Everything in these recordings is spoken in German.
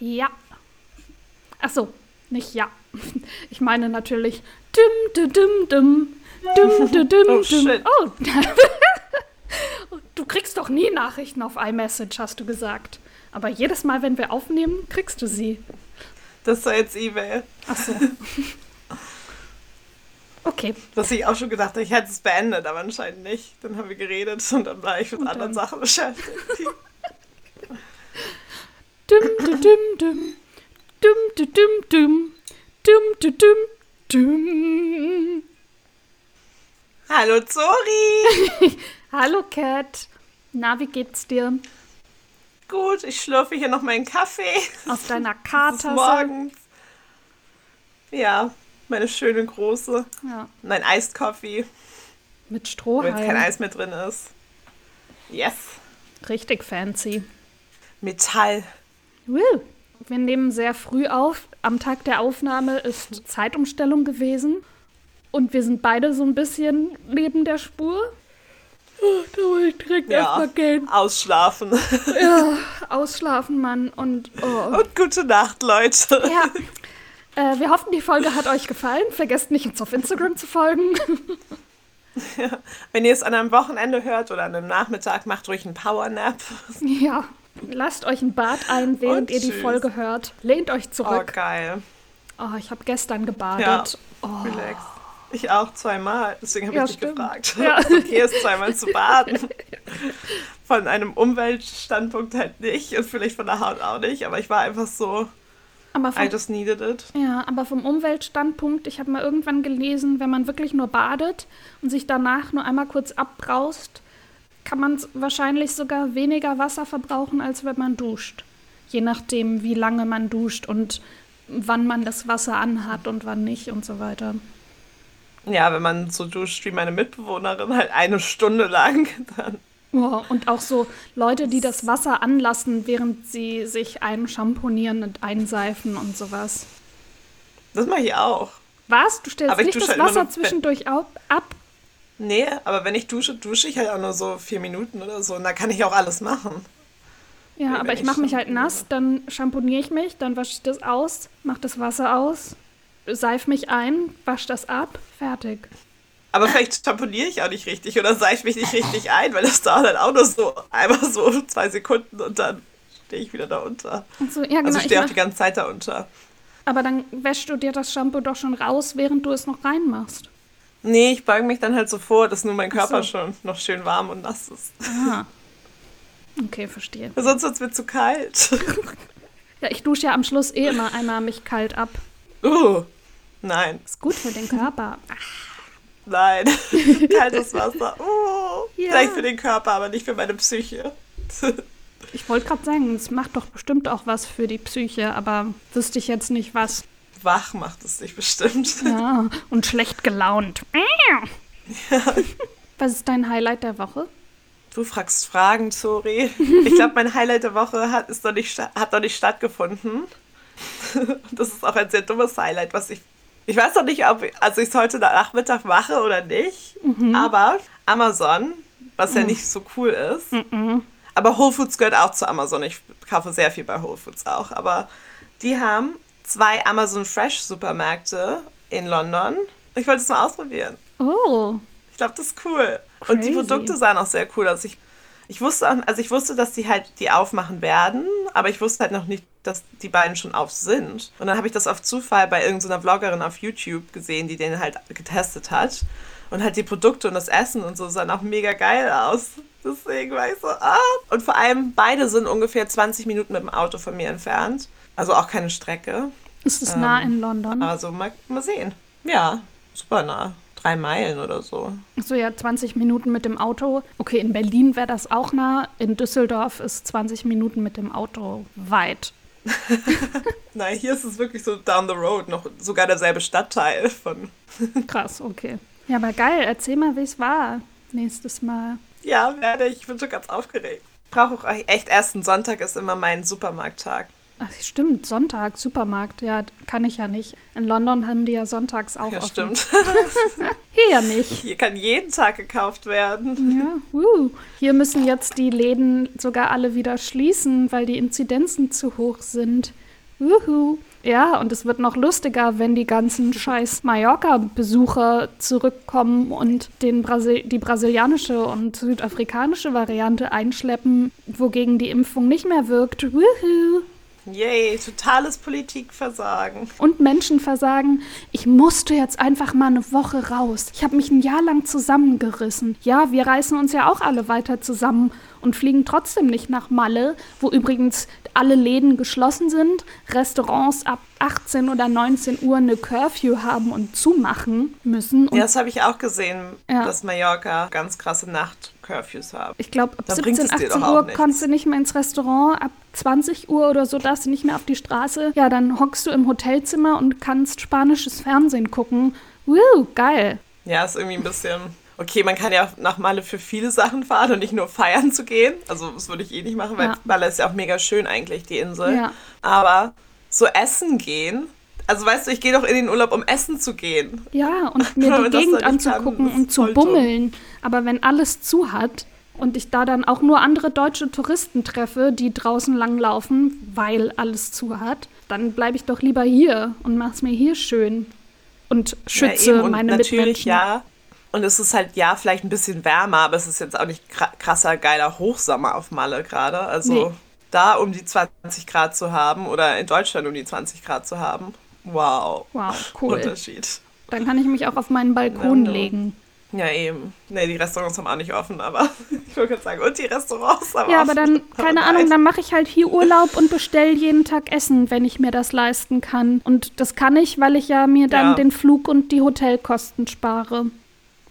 Ja. Ach so, nicht ja. Ich meine natürlich dum, dum, dum, dum. Dum, dum, dum, Oh, shit. Oh. Du kriegst doch nie Nachrichten auf iMessage, hast du gesagt. Aber jedes Mal, wenn wir aufnehmen, kriegst du sie. Das war jetzt E-Mail. Ach so. Okay. Was ich auch schon gedacht habe, ich hätte es beendet, aber anscheinend nicht. Dann haben wir geredet und dann war ich mit Und anderen Sachen beschäftigt. Dum, dum, dum, dum. Dum, dum, dum, dum. Dum, dum, dum, dum. Hallo Zori! Hallo, Cat. Na, wie geht's dir? Gut, ich schlürfe hier noch meinen Kaffee. Aus deiner Kartasse? morgens. Ja, meine schöne große. Ja, Mein Coffee, mit wo jetzt kein Strohhalm. Eis mehr drin ist. Yes. Richtig fancy. Metall. Woo. Wir nehmen sehr früh auf. Am Tag der Aufnahme ist Zeitumstellung gewesen. Und wir sind beide so ein bisschen neben der Spur. Oh, da will ich direkt Ja. erstmal gehen. Ausschlafen. Ja, ausschlafen, Mann. Und oh. Und gute Nacht, Leute. ja. Äh, wir hoffen, die Folge hat euch gefallen. Vergesst nicht, uns auf Instagram zu folgen. Wenn ihr es an einem Wochenende hört oder an einem Nachmittag, macht ruhig einen Powernap. ja. Lasst euch ein Bad ein, während ihr die. Folge hört. Lehnt euch Oh, zurück. geil. Oh, ich habe gestern gebadet. Oh. Relax. Ich auch zweimal, deswegen habe Ja, ich dich gefragt, Ja. okay ist, zweimal zu baden. Von einem Umweltstandpunkt halt nicht und vielleicht von der Haut auch nicht, aber ich war einfach so, Aber I vom, just needed it. ja, aber vom Umweltstandpunkt, ich habe mal irgendwann gelesen, wenn man wirklich nur badet und sich danach nur einmal kurz abbraust, kann man wahrscheinlich sogar weniger Wasser verbrauchen, als wenn man duscht. Je nachdem, wie lange man duscht und wann man das Wasser anhat und wann nicht und so weiter. Ja, wenn man so duscht wie meine Mitbewohnerin, halt eine Stunde lang, dann Ja, und auch so Leute, die das Wasser anlassen, während sie sich einschamponieren und einseifen und sowas. das mache ich auch. Was? Du stellst nicht das halt Wasser zwischendurch ab? Nee, aber wenn ich dusche, dusche ich halt auch nur so vier Minuten oder so und da kann ich auch alles machen. Ja, aber ich mache mich halt nass, dann schamponiere ich mich, dann wasche ich das aus, mache das Wasser aus, seif mich ein, wasche das ab, fertig. Aber vielleicht schamponiere ich auch nicht richtig oder seife mich nicht richtig ein, weil das dauert dann auch nur so einmal so zwei Sekunden und dann stehe ich wieder da unter. Und so, ja, genau. Also ich stehe auch die ganze Zeit da unter. aber dann wäschst du dir das Shampoo doch schon raus, während du es noch reinmachst. Nee, ich beuge mich dann halt so vor, dass nur mein Körper so. schon noch schön warm und nass ist. Ah. Okay, verstehe. Sonst wird es mir zu kalt. Ja, ich dusche ja am Schluss eh immer einmal mich kalt ab. Uh, nein, Ist gut für den Körper. nein. Kaltes Wasser. Uh, Ja. Vielleicht für den Körper, aber nicht für meine Psyche. Ich wollte gerade sagen, es macht doch bestimmt auch was für die Psyche, aber wüsste ich jetzt nicht was. Wach macht es dich bestimmt. Ja, und schlecht gelaunt. Was ist dein Highlight der Woche? Du fragst Fragen, Zori. Ich glaube, mein Highlight der Woche hat, ist noch nicht, hat noch nicht stattgefunden. Das ist auch ein sehr dummes Highlight, was ich. Ich weiß noch nicht, ob also ich es heute Nachmittag mache oder nicht. Aber Amazon, was ja nicht so cool ist. Aber Whole Foods gehört auch zu Amazon. Ich kaufe sehr viel bei Whole Foods auch. Aber die haben zwei Amazon Fresh Supermärkte in London. Ich wollte es mal ausprobieren. Oh, Ich glaube, das ist cool. Und die Crazy. Produkte sahen auch sehr cool aus. Ich, ich wusste, auch- also ich wusste, dass die halt die aufmachen werden, aber ich wusste halt noch nicht, dass die beiden schon auf sind. Und dann habe ich das auf Zufall bei irgendeiner Vloggerin auf YouTube gesehen, die den halt getestet hat. Und halt die Produkte und das Essen und so sahen auch mega geil aus. Deswegen war ich so, ah. Und vor allem, beide sind ungefähr 20 Minuten mit dem Auto von mir entfernt. Also auch keine Strecke. ist es nah Ähm, in London? Also mal, mal sehen. Ja, super nah. Drei Meilen oder so. So ja, 20 Minuten mit dem Auto. Okay, in Berlin wäre das auch nah. In Düsseldorf ist 20 Minuten mit dem Auto weit. Nein, hier ist es wirklich so down the road, noch sogar derselbe Stadtteil von. Krass, okay. Ja, aber geil. Erzähl mal, wie es war nächstes Mal. Ja, werde ich. Ich bin schon ganz aufgeregt. Ich brauche auch echt ersten Sonntag ist immer mein Supermarkttag. Ach, stimmt, Sonntag, Supermarkt. Ja, kann ich ja nicht. In London haben die ja sonntags auch Ja, offen. stimmt. Hier ja nicht. Hier kann jeden Tag gekauft werden. Ja, wuh. Hier müssen jetzt die Läden sogar alle wieder schließen, weil die Inzidenzen zu hoch sind. Wuhu. Ja, und es wird noch lustiger, wenn die ganzen scheiß Mallorca-Besucher zurückkommen und den Brasil die brasilianische und südafrikanische Variante einschleppen, wogegen die Impfung nicht mehr wirkt. Wuhu. Yay, totales Politikversagen. Und Menschenversagen. Ich musste jetzt einfach mal eine Woche raus. Ich habe mich ein Jahr lang zusammengerissen. Ja, wir reißen uns ja auch alle weiter zusammen und fliegen trotzdem nicht nach Malle, wo übrigens alle Läden geschlossen sind, Restaurants ab 18 oder 19 Uhr eine Curfew haben und zumachen müssen. Und ja, das habe ich auch gesehen, ja. dass Mallorca ganz krasse Nacht-Curfews haben. Ich glaube, ab 17, 18 Uhr konntest du nicht mehr ins Restaurant, ab 20 Uhr oder so darfst du nicht mehr auf die Straße. Ja, dann hockst du im Hotelzimmer und kannst spanisches Fernsehen gucken. Woo, geil. Ja, ist irgendwie ein bisschen okay, man kann ja nach Malle für viele Sachen fahren und nicht nur feiern zu gehen. Also das würde ich eh nicht machen, weil ja. Malle ist ja auch mega schön eigentlich, die Insel. Ja. Aber so essen gehen, also weißt du, ich gehe doch in den Urlaub, um essen zu gehen. Ja, und mir die Gegend anzugucken und zu bummeln. Aber wenn alles zu hat und ich da dann auch nur andere deutsche Touristen treffe, die draußen langlaufen, weil alles zu hat, dann bleibe ich doch lieber hier und mach's mir hier schön und schütze ja, und meine natürlich, Mitmenschen. Ja, und es ist halt, ja, vielleicht ein bisschen wärmer, aber es ist jetzt auch nicht krasser, geiler Hochsommer auf Malle gerade. Also nee. da um die 20 Grad zu haben oder in Deutschland um die 20 Grad zu haben. Wow. Wow, cool. Unterschied. Dann kann ich mich auch auf meinen Balkon ja, legen. Ja, eben. Nee, die Restaurants haben auch nicht offen, aber ich wollte gerade sagen, und die Restaurants haben Ja, aber dann, keine aber Ahnung, dann mache ich halt hier Urlaub und bestelle jeden Tag Essen, wenn ich mir das leisten kann. Und das kann ich, weil ich ja mir dann ja. den Flug und die Hotelkosten spare.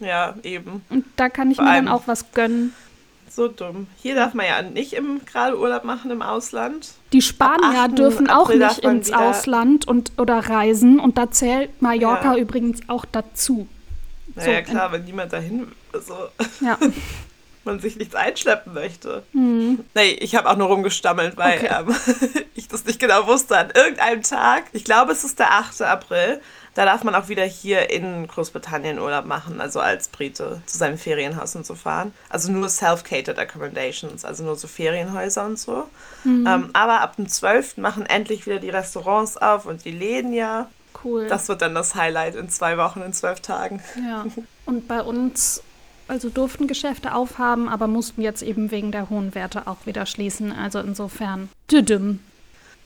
Ja, eben. Und da kann ich Vor mir dann auch was gönnen. So dumm. Hier darf man ja nicht im gerade Urlaub machen im Ausland. Die Spanier dürfen auch nicht ins Ausland und, oder reisen und da zählt Mallorca ja. übrigens auch dazu. Naja, so, klar, wenn niemand dahin also, ja. man sich nichts einschleppen möchte. Mhm. Nee, ich habe auch nur rumgestammelt, weil okay. ähm, ich das nicht genau wusste. An irgendeinem Tag, ich glaube, es ist der 8. April, da darf man auch wieder hier in Großbritannien Urlaub machen, also als Brite zu seinem Ferienhaus und so fahren. Also nur self-catered accommodations, also nur so Ferienhäuser und so. Mhm. Ähm, aber ab dem 12. machen endlich wieder die Restaurants auf und die Läden ja. Cool. Das wird dann das Highlight in zwei Wochen, in zwölf Tagen. Ja. Und bei uns also durften Geschäfte aufhaben, aber mussten jetzt eben wegen der hohen Werte auch wieder schließen. Also insofern, düdüm.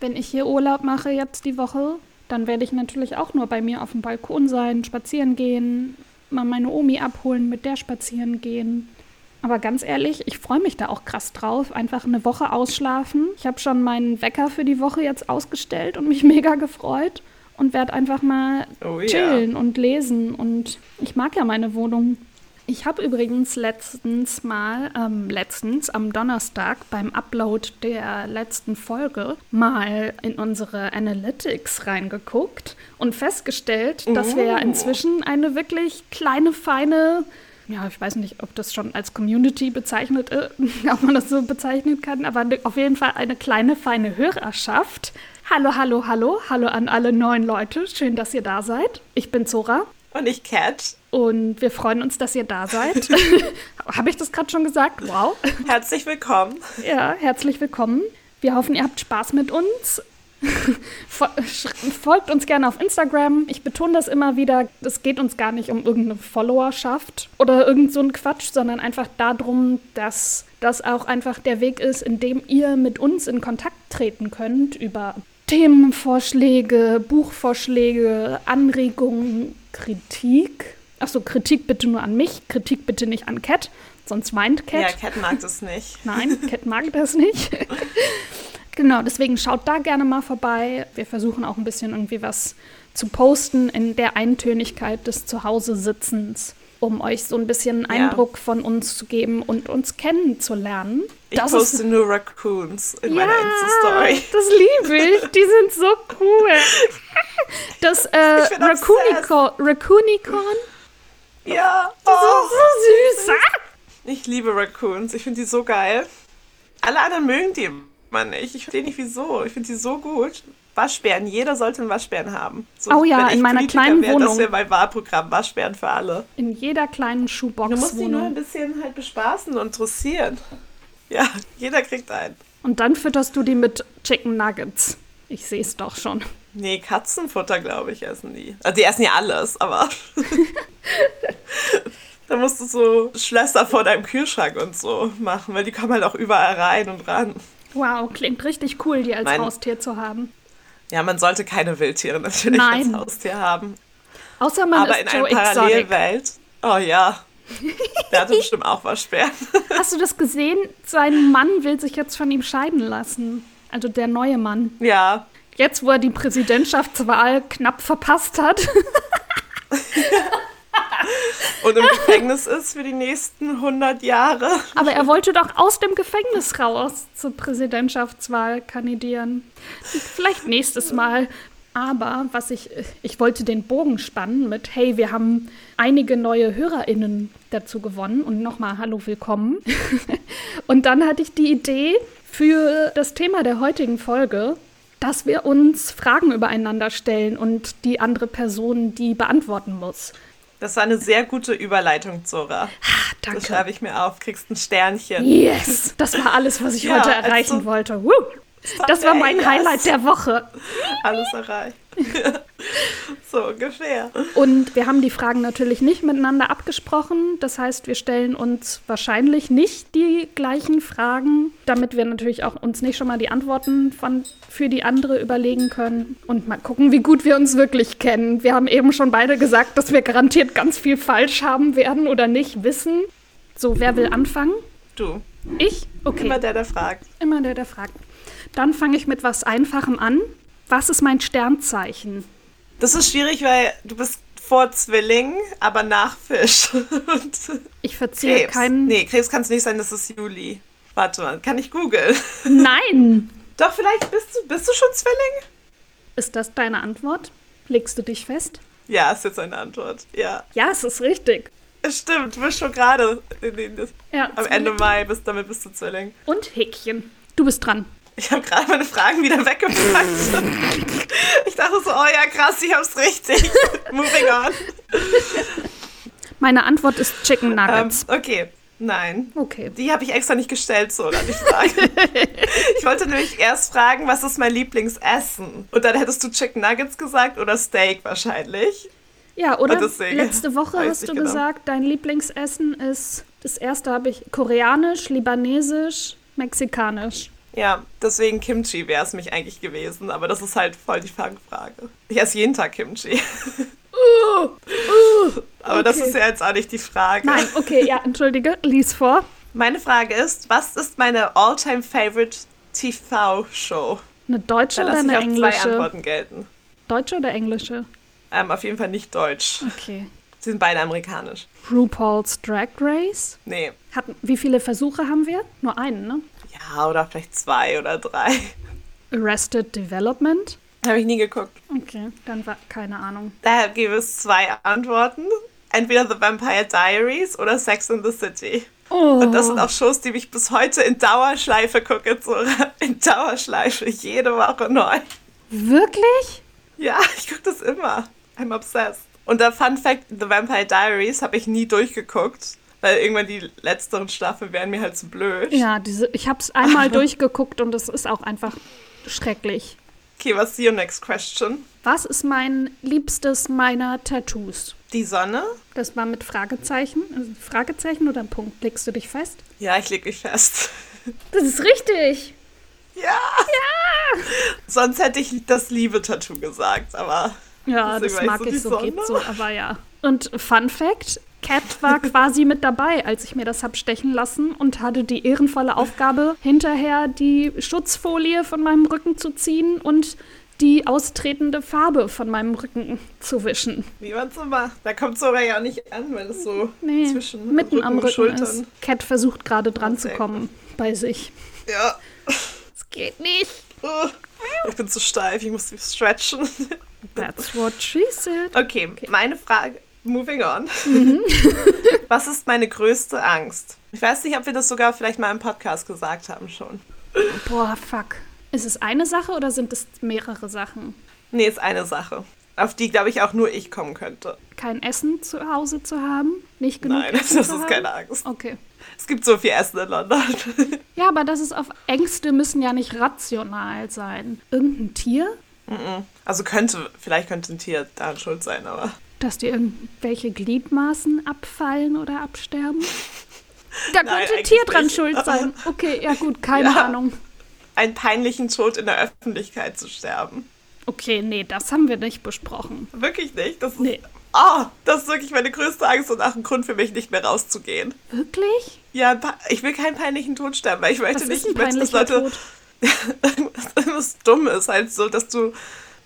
Wenn ich hier Urlaub mache jetzt die Woche, dann werde ich natürlich auch nur bei mir auf dem Balkon sein, spazieren gehen, mal meine Omi abholen, mit der spazieren gehen. Aber ganz ehrlich, ich freue mich da auch krass drauf. Einfach eine Woche ausschlafen. Ich habe schon meinen Wecker für die Woche jetzt ausgestellt und mich mega gefreut und werde einfach mal oh, chillen yeah. und lesen. Und ich mag ja meine Wohnung. Ich habe übrigens letztens mal, ähm, letztens am Donnerstag beim Upload der letzten Folge mal in unsere Analytics reingeguckt und festgestellt, oh. dass wir ja oh. inzwischen eine wirklich kleine, feine ja, ich weiß nicht, ob das schon als Community bezeichnet ist, ob man das so bezeichnen kann, aber auf jeden Fall eine kleine, feine Hörerschaft. Hallo, hallo, hallo, hallo an alle neuen Leute. Schön, dass ihr da seid. Ich bin Zora. Und ich Cat. Und wir freuen uns, dass ihr da seid. Habe ich das gerade schon gesagt? Wow. Herzlich willkommen. Ja, herzlich willkommen. Wir hoffen, ihr habt Spaß mit uns. Folgt uns gerne auf Instagram. Ich betone das immer wieder. Es geht uns gar nicht um irgendeine Followerschaft oder irgend so ein Quatsch, sondern einfach darum, dass das auch einfach der Weg ist, in dem ihr mit uns in Kontakt treten könnt über Themenvorschläge, Buchvorschläge, Anregungen, Kritik. Achso, Kritik bitte nur an mich, Kritik bitte nicht an Cat, sonst weint Cat. Ja, Cat mag das nicht. Nein, Cat mag das nicht. genau, deswegen schaut da gerne mal vorbei. Wir versuchen auch ein bisschen irgendwie was zu posten in der Eintönigkeit des Zuhause-Sitzens um euch so ein bisschen einen Eindruck von uns zu geben und uns kennenzulernen. Ich das poste ist, nur Raccoons in ja, meiner Insta-Story. Das liebe ich. Die sind so cool. Das äh, Raccoonicon. Raccoonicon. Ja. Oh. So, so süß. Ich liebe Raccoons. Ich finde die so geil. Alle anderen mögen die immer nicht. Ich verstehe nicht wieso. Ich finde die so gut. Waschbären. Jeder sollte einen Waschbären haben. So, oh ja, in meiner Politiker kleinen wär, Wohnung. Das wäre mein Wahlprogramm. Waschbären für alle. In jeder kleinen Schuhbox. Du musst sie nur ein bisschen halt bespaßen und dressieren. Ja, jeder kriegt einen. Und dann fütterst du die mit Chicken Nuggets. Ich sehe es doch schon. Nee, Katzenfutter, glaube ich, essen die. Also die essen ja alles, aber. da musst du so Schlösser vor deinem Kühlschrank und so machen, weil die kommen halt auch überall rein und ran. Wow, klingt richtig cool, die als mein, Haustier zu haben. Ja, man sollte keine Wildtiere natürlich Nein. als Haustier haben. Außer man Aber ist in Joe einer Parallelwelt. Oh ja. Der hatte bestimmt auch was schwer. Hast du das gesehen? Sein Mann will sich jetzt von ihm scheiden lassen. Also der neue Mann. Ja. Jetzt, wo er die Präsidentschaftswahl knapp verpasst hat. Und im Gefängnis ist für die nächsten 100 Jahre. Aber er wollte doch aus dem Gefängnis raus zur Präsidentschaftswahl kandidieren. Vielleicht nächstes Mal. Aber was ich, ich wollte den Bogen spannen mit, hey, wir haben einige neue HörerInnen dazu gewonnen und nochmal Hallo, willkommen. und dann hatte ich die Idee für das Thema der heutigen Folge, dass wir uns Fragen übereinander stellen und die andere Person die beantworten muss. Das war eine sehr gute Überleitung, Zora. Ah, danke. Das schreibe ich mir auf, kriegst ein Sternchen. Yes! Das war alles, was ich ja, heute erreichen also, wollte. Woo. Das war mein Highlight der Woche. Alles erreicht. so ungefähr. Und wir haben die Fragen natürlich nicht miteinander abgesprochen. Das heißt, wir stellen uns wahrscheinlich nicht die gleichen Fragen, damit wir natürlich auch uns nicht schon mal die Antworten von, für die andere überlegen können und mal gucken, wie gut wir uns wirklich kennen. Wir haben eben schon beide gesagt, dass wir garantiert ganz viel falsch haben werden oder nicht wissen. So, wer will anfangen? Du. Ich? Okay. Immer der, der fragt. Immer der, der fragt. Dann fange ich mit was Einfachem an. Was ist mein Sternzeichen? Das ist schwierig, weil du bist vor Zwilling, aber nach Fisch. ich verziehe Krebs. keinen. Nee, Krebs kann es nicht sein, das ist Juli. Warte mal, kann ich googeln? Nein! Doch, vielleicht bist du, bist du schon Zwilling? Ist das deine Antwort? Legst du dich fest? Ja, ist jetzt eine Antwort. Ja. Ja, es ist richtig. Stimmt, du bist schon gerade ja, am Ende Mai, bist, damit bist du Zwilling. Und Häkchen. Du bist dran. Ich habe gerade meine Fragen wieder weggepackt. ich dachte so, oh ja, krass, ich hab's richtig. Moving on. Meine Antwort ist Chicken Nuggets. Um, ähm, okay. Nein. Okay. Die habe ich extra nicht gestellt, so oder die Frage. ich wollte nämlich erst fragen, was ist mein Lieblingsessen? Und dann hättest du Chicken Nuggets gesagt oder Steak wahrscheinlich. Ja, oder letzte Woche hast du genau. gesagt, dein Lieblingsessen ist, das erste habe ich koreanisch, libanesisch, mexikanisch. Ja, deswegen Kimchi wäre es mich eigentlich gewesen, aber das ist halt voll die Fangfrage. Ich esse jeden Tag Kimchi. Uh, uh, aber okay. das ist ja jetzt auch nicht die Frage. Nein, okay, ja, entschuldige, lies vor. Meine Frage ist, was ist meine all-time favorite TV-Show? Eine deutsche oder eine englische? zwei Antworten gelten. Deutsche oder englische? Ähm, auf jeden Fall nicht deutsch. Okay. Sie sind beide amerikanisch. RuPaul's Drag Race? Nee. Hatten, wie viele Versuche haben wir? Nur einen, ne? Ja, oder vielleicht zwei oder drei. Arrested Development? Habe ich nie geguckt. Okay, dann war keine Ahnung. Da gibt es zwei Antworten. Entweder The Vampire Diaries oder Sex in the City. Oh. Und das sind auch Shows, die ich bis heute in Dauerschleife gucke. So in Dauerschleife, jede Woche neu. Wirklich? Ja, ich gucke das immer. I'm obsessed. Und der Fun Fact, The Vampire Diaries habe ich nie durchgeguckt weil irgendwann die letzteren Staffeln wären mir halt zu blöd. Ja, diese, ich habe es einmal durchgeguckt und es ist auch einfach schrecklich. Okay, was ist your next question? Was ist mein liebstes meiner Tattoos? Die Sonne? Das war mit Fragezeichen. Also Fragezeichen oder Punkt? Legst du dich fest? Ja, ich leg mich fest. Das ist richtig. Ja! Ja! Sonst hätte ich das Liebe-Tattoo gesagt, aber. Ja, das mag so ich so, geht so, aber ja. Und Fun Fact: Cat war quasi mit dabei, als ich mir das habe stechen lassen und hatte die ehrenvolle Aufgabe, hinterher die Schutzfolie von meinem Rücken zu ziehen und die austretende Farbe von meinem Rücken zu wischen. Wie man so macht. Da kommt es aber ja auch nicht an, weil es so nee, zwischen mitten Rücken am Rücken Schultern. ist. Cat versucht gerade dran zu kommen bei sich. Ja. Es geht nicht. Oh, ich bin zu steif, ich muss mich stretchen. That's what she said. Okay, okay. meine Frage Moving on. Mhm. Was ist meine größte Angst? Ich weiß nicht, ob wir das sogar vielleicht mal im Podcast gesagt haben schon. Boah, fuck. Ist es eine Sache oder sind es mehrere Sachen? Nee, ist eine Sache. Auf die, glaube ich, auch nur ich kommen könnte. Kein Essen zu Hause zu haben? Nicht genug Nein, Essen das ist keine Angst. Okay. Es gibt so viel Essen in London. Ja, aber das ist auf Ängste müssen ja nicht rational sein. Irgendein Tier? Also könnte, vielleicht könnte ein Tier daran schuld sein, aber. Dass dir irgendwelche Gliedmaßen abfallen oder absterben? Da Nein, könnte ein Tier dran nicht. schuld sein. Okay, ja gut, keine Ja. Ahnung. Einen peinlichen Tod in der Öffentlichkeit zu sterben. Okay, nee, das haben wir nicht besprochen. Wirklich nicht. Das ist, Nee. Oh, das ist wirklich meine größte Angst und auch ein Grund für mich, nicht mehr rauszugehen. Wirklich? Ja, ich will keinen peinlichen Tod sterben, weil ich möchte Was nicht, ist ich möchte, dass Leute Tod? irgendwas Dummes, halt so, dass du,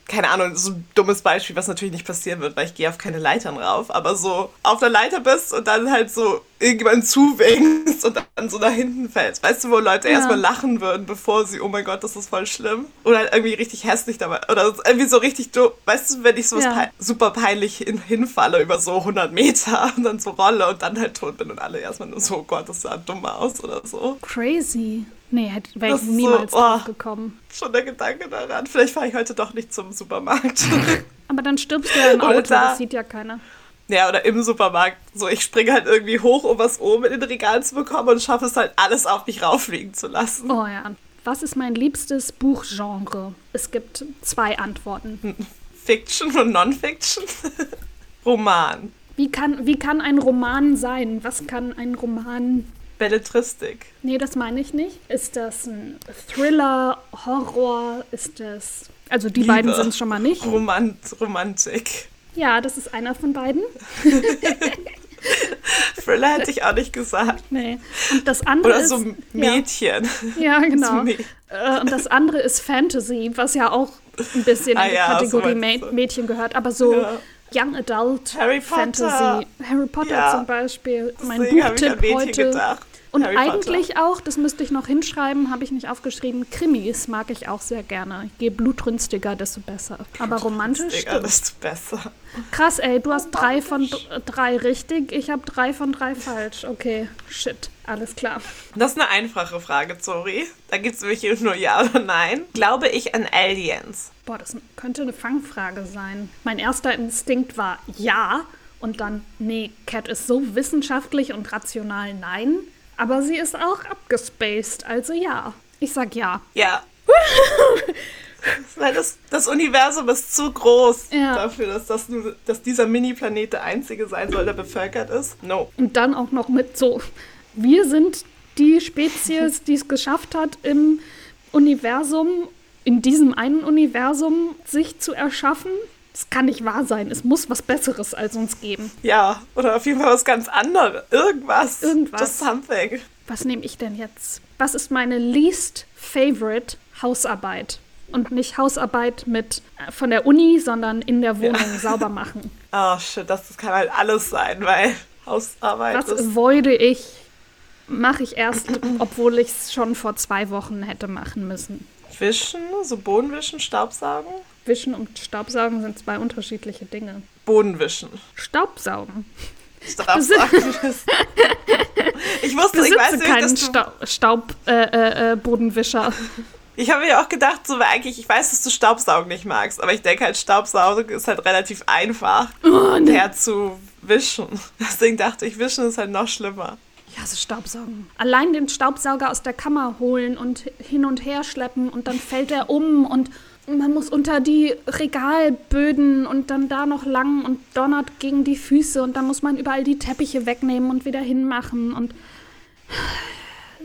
keine Ahnung, so ein dummes Beispiel, was natürlich nicht passieren wird, weil ich gehe auf keine Leitern rauf, aber so auf der Leiter bist und dann halt so irgendjemand zuwinkst und dann so nach hinten fällst. Weißt du, wo Leute Ja. erstmal lachen würden, bevor sie, oh mein Gott, das ist voll schlimm. Oder halt irgendwie richtig hässlich dabei. Oder irgendwie so richtig dumm. Weißt du, wenn ich sowas Ja. pei- super peinlich hin hinfalle über so 100 Meter und dann so rolle und dann halt tot bin und alle erstmal nur so, oh Gott, das sah dumm aus oder so. Crazy. Nee, wäre ich ist so, niemals oh. gekommen. Schon der Gedanke daran. Vielleicht fahre ich heute doch nicht zum Supermarkt. Aber dann stirbst du ja im Auto, da- das sieht ja keiner. Ja, oder im Supermarkt. So, ich springe halt irgendwie hoch, um was oben in den Regalen zu bekommen und schaffe es halt, alles auf mich rauffliegen zu lassen. Oh ja. Was ist mein liebstes Buchgenre? Es gibt zwei Antworten. Fiction und Non-Fiction. Roman. Wie kann, wie kann ein Roman sein? Was kann ein Roman Belletristik. Nee, das meine ich nicht. Ist das ein Thriller, Horror? Ist das. Also die Liebe. beiden sind es schon mal nicht. Romant Romantik. Ja, das ist einer von beiden. Thriller hätte ich auch nicht gesagt. Nee. Und das andere Oder ist. so Mädchen. Ja, ja genau. So Äh, Und das andere ist Fantasy, was ja auch ein bisschen Ah in die ja, Kategorie so Mä. Mädchen gehört. Aber so Ja. Young Adult Harry. Fantasy. Harry Potter zum Beispiel. Mein Deswegen habe ich an Buchtipp Mädchen heute. gedacht. Und Harry Potter. eigentlich auch, das müsste ich noch hinschreiben, habe ich nicht aufgeschrieben, Krimis mag ich auch sehr gerne. Je blutrünstiger, desto besser. Aber romantisch desto besser. Krass, ey, du hast drei von drei richtig, ich habe drei von drei falsch. Okay, shit, alles klar. Das ist eine einfache Frage, Zori. Da gibt es nämlich nur Ja oder Nein. Glaube ich an Aliens? Boah, das könnte eine Fangfrage sein. Mein erster Instinkt war ja und dann, nee, Cat ist so wissenschaftlich und rational nein. Aber sie ist auch abgespaced, also ja. Ich sag ja. Ja. Weil das, das Universum ist zu groß Ja. dafür, dass, das dass dieser Mini-Planet der einzige sein soll, der bevölkert ist. No. Und dann auch noch mit so, wir sind die Spezies, die es geschafft hat, im Universum, in diesem einen Universum, sich zu erschaffen. Das kann nicht wahr sein. Es muss was Besseres als uns geben. Ja, oder auf jeden Fall was ganz anderes. Irgendwas. Irgendwas. Just something. Was nehme ich denn jetzt? Was ist meine least favorite Hausarbeit? Und nicht Hausarbeit mit äh, von der Uni, sondern in der Wohnung sauber machen. Oh shit, das, das kann halt alles sein, weil Hausarbeit Was ist. avoide ich, mache ich erst, obwohl ich es schon vor zwei Wochen hätte machen müssen. Wischen, so Bodenwischen, Staubsaugen? Wischen und Staubsaugen sind zwei unterschiedliche Dinge. Bodenwischen. Staubsaugen. Staubsaugen. ich wusste, ich weiß Besitze nicht, keinen dass du Stau Staub, äh, äh, äh, Bodenwischer. Ich habe mir auch gedacht, so eigentlich, ich weiß, dass du Staubsaugen nicht magst, aber ich denke halt, Staubsaugen ist halt relativ einfach Oh, nee. herzuwischen. Deswegen dachte ich, wischen ist halt noch schlimmer. Ja, so Staubsaugen. Allein den Staubsauger aus der Kammer holen und hin und her schleppen und dann fällt er um und man muss unter die Regalböden und dann da noch lang und donnert gegen die Füße und dann muss man überall die Teppiche wegnehmen und wieder hinmachen und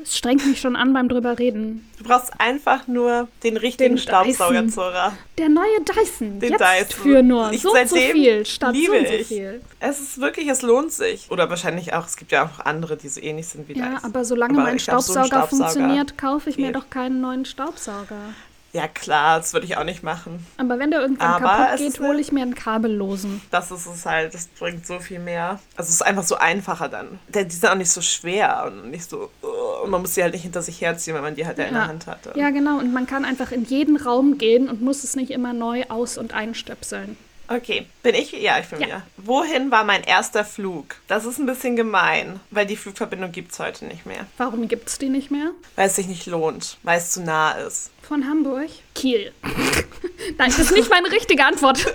es strengt mich schon an beim drüber reden. Du brauchst einfach nur den richtigen Den Staubsauger. Zora. Der neue Dyson, Den jetzt Dyson. für nur Ich- so und so viel statt so liebe so ich. viel. Es ist wirklich, es lohnt sich. Oder wahrscheinlich auch, es gibt ja auch andere, die so ähnlich sind wie Ja, Dyson. aber solange Aber mein glaub, so Staubsauger, Staubsauger funktioniert, kaufe ich mir geht. doch keinen neuen Staubsauger. Ja, klar, das würde ich auch nicht machen. Aber wenn der irgendwann Aber kaputt geht, hole ich mir einen kabellosen. Das ist es halt, das bringt so viel mehr. Also es ist einfach so einfacher dann. Die sind auch nicht so schwer und nicht so. Und man muss die halt nicht hinter sich herziehen, wenn man die halt ja in der Hand hatte. Ja, genau. Und man kann einfach in jeden Raum gehen und muss es nicht immer neu aus- und einstöpseln. Okay, bin ich? Ja, ich bin Ja. ja. Wohin war mein erster Flug? Das ist ein bisschen gemein, weil die Flugverbindung gibt es heute nicht mehr. Warum gibt es die nicht mehr? Weil es sich nicht lohnt, weil es zu nah ist. Von Hamburg? Kiel. Nein, das ist nicht meine richtige Antwort.